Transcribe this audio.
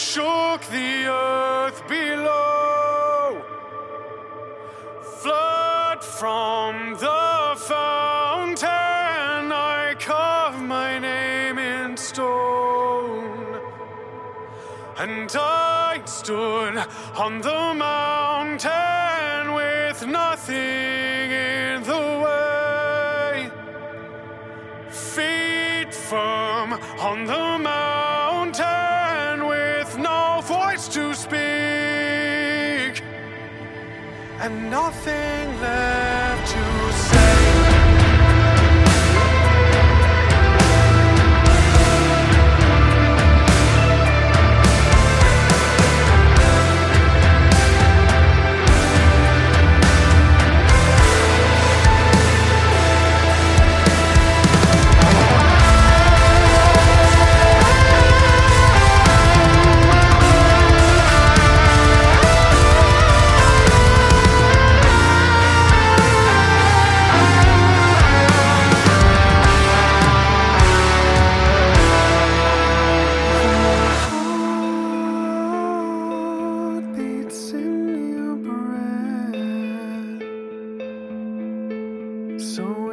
shook the earth below. Flood from the fountain, I carve my name in stone. And I stood on the mountain with nothing in the way. Feet firm on the mountain And nothing left So